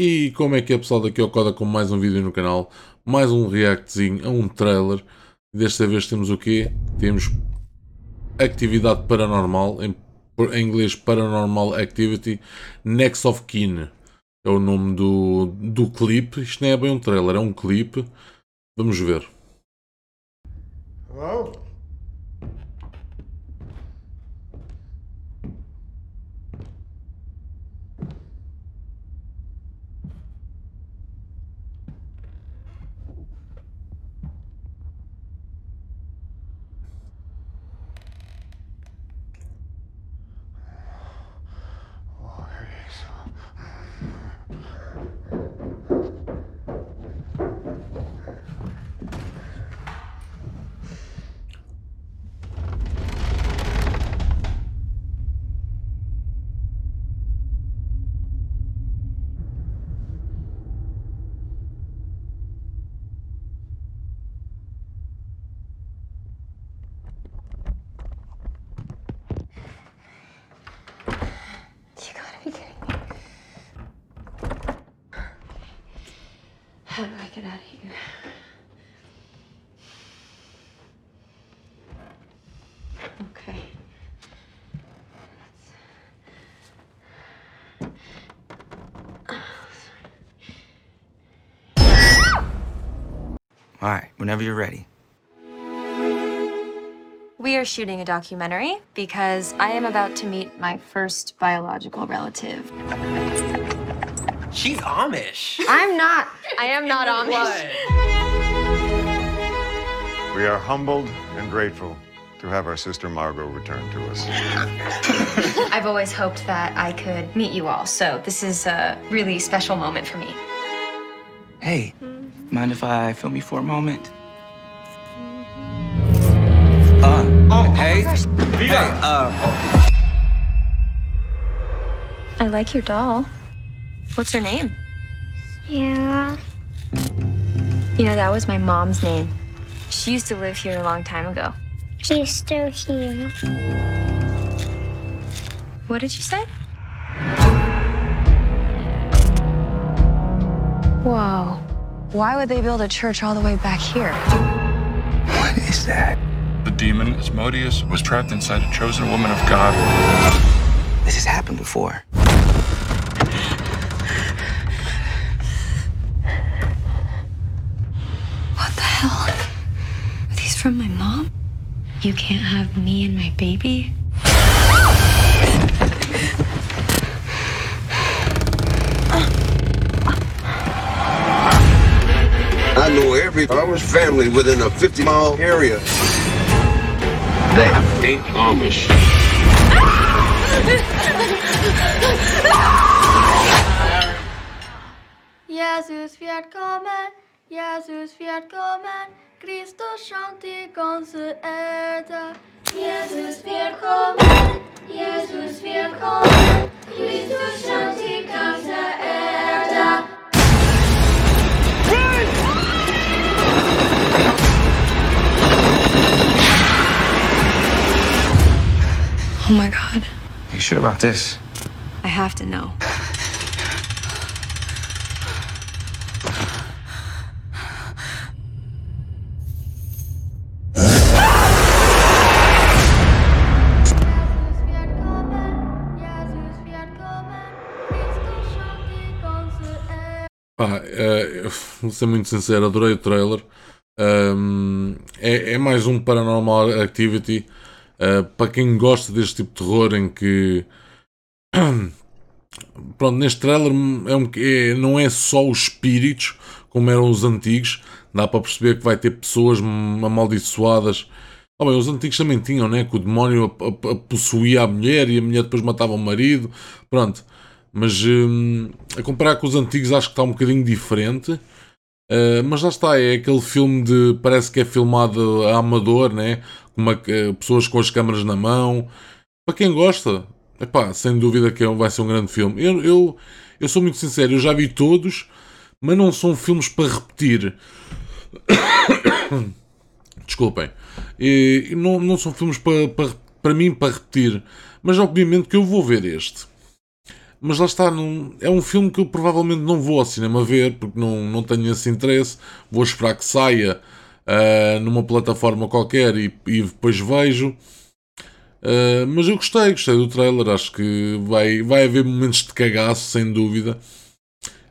E como é que é pessoal, daqui ao Coda com mais um vídeo no canal, mais um reactzinho a um trailer. Desta vez temos o quê? Temos Atividade Paranormal, em, em inglês Paranormal Activity, Next of Kin. É o nome do, do clipe. Isto não é bem um trailer, é um clipe. Vamos ver. Hello? How do I get out of here? Okay. All right, whenever you're ready. We are shooting a documentary because I am about to meet my first biological relative. She's Amish. I'm not. I am not Amish. We are humbled and grateful to have our sister Margot return to us. I've always hoped that I could meet you all, so this is a really special moment for me. Hey, mind if I film you for a moment? Uh, oh, hey, hey, uh, I like your doll. What's her name? Yeah. You know, that was my mom's name. She used to live here a long time ago. She's still here. What did you say? Whoa. Why would they build a church all the way back here? what is that? The demon, Asmodeus, was trapped inside a chosen woman of God. This has happened before. What the hell? Are these from my mom? You can't have me and my baby? I know every Amish family within a 50 mile area. They ain't Amish. Jesus wird kommen, Jesus wird kommen, Christus schaut die ganze Erde. Jesus wird kommen, Jesus wird kommen, Christus schaut die ganze Erde. Oh my god. You sure about this? I have to know. Pá, eu vou ser muito sincero, adorei o trailer. É, é mais um Paranormal Activity. Ah, para quem gosta deste tipo de terror em que. Pronto, neste trailer é um, é- não é só os espíritos como eram os antigos. Dá para perceber que vai ter pessoas amaldiçoadas. Ah, bem, os antigos também tinham, né? Que o demónio a- a- a possuía a mulher e a mulher depois matava o marido. Pronto. Mas hum, a comparar com os antigos acho que está um bocadinho diferente. Uh, mas lá está, é aquele filme de. Parece que é filmado a amador, né? Com uma- eh, pessoas com as câmaras na mão. Para quem gosta, epá, sem dúvida que é vai ser um grande filme. Eu, eu, eu sou muito sincero, eu já vi todos, mas não são filmes para repetir. Desculpem. E não, não são filmes para, para, para mim para repetir. Mas obviamente que eu vou ver este. Mas lá está, é um filme que eu provavelmente não vou ao cinema ver, porque não, não tenho esse interesse. Vou esperar que saia uh, numa plataforma qualquer e, e depois vejo. Uh, mas eu gostei, gostei do trailer. Acho que vai, vai haver momentos de cagaço, sem dúvida.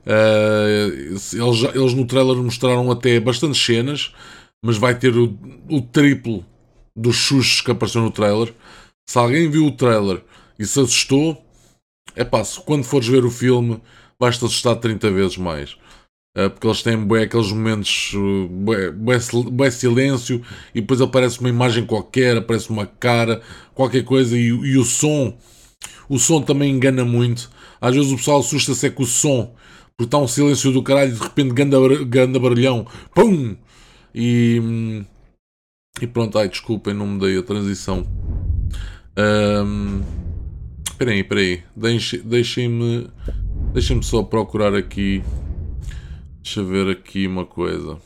Uh, eles, eles no trailer mostraram até bastantes cenas, mas vai ter o, o triplo dos xuxos que apareceu no trailer. Se alguém viu o trailer e se assustou, é pá, quando fores ver o filme vais-te assustar 30 vezes mais. Uh, porque eles têm bué, aqueles momentos, bué, bué, silêncio e depois aparece uma imagem qualquer, aparece uma cara, qualquer coisa e, e o som, o som também engana muito. Às vezes o pessoal assusta-se é com o som, porque está um silêncio do caralho de repente ganda, ganda barulhão, pum! E, e pronto, ai desculpem, não me dei a transição. Um, Espera aí, espera aí. Deixem-me deixem-me só procurar aqui. Deixa ver aqui uma coisa.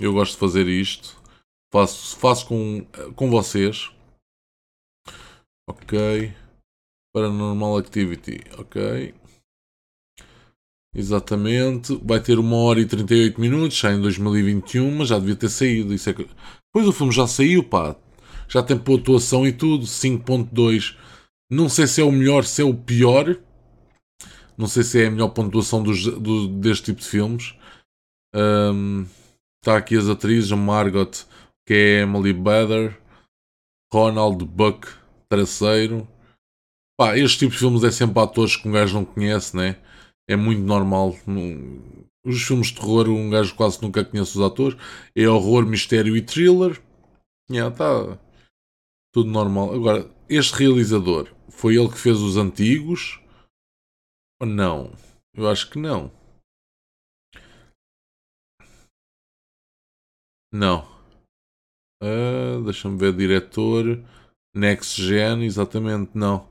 Eu gosto de fazer isto. Faço, faço com, com vocês. Ok. Paranormal Activity. Ok. Exatamente. Vai ter 1 hora e 38 minutos. Já em 2021, mas já devia ter saído. Isso é que... Pois o filme já saiu, pá. Já tem pontuação e tudo. 5.2 não sei se é o melhor, se é o pior. Não sei se é a melhor pontuação dos, do, deste tipo de filmes. Um, está aqui as atrizes, Margot, que é Emily Bader, Ronald Buck, terceiro. Pá, este tipo de filmes é sempre atores que um gajo não conhece, né? É muito normal. Os filmes de terror, um gajo quase nunca conhece os atores. É horror, mistério e thriller. Yeah, tá tudo normal. Agora, este realizador foi ele que fez os antigos? Ou não? Eu acho que não. Não. Uh, Deixa-me ver, diretor. Next Gen, exatamente, não.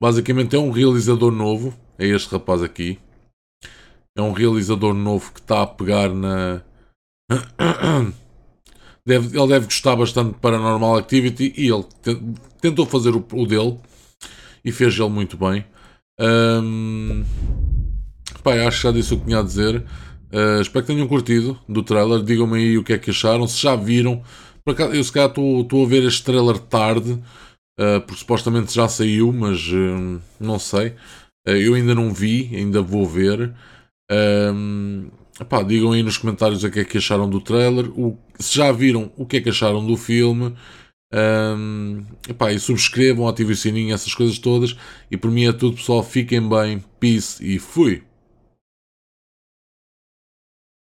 Basicamente é um realizador novo. É este rapaz aqui. É um realizador novo que está a pegar na. Deve, ele deve gostar bastante de Paranormal Activity e ele tentou fazer o, o dele e fez ele muito bem. Um, pá, acho que já disse o que tinha a dizer. Uh, espero que tenham curtido do trailer. Digam-me aí o que é que acharam. Se já viram. Eu se calhar estou a ver este trailer tarde, uh, porque supostamente já saiu, mas uh, não sei. eu ainda não vi, ainda vou ver. Um, digam aí nos comentários o que é que acharam do trailer. O, se já viram, o que é que acharam do filme. Um, epá, e subscrevam, ativem o sininho, essas coisas todas. E por mim é tudo, pessoal. Fiquem bem, peace e fui!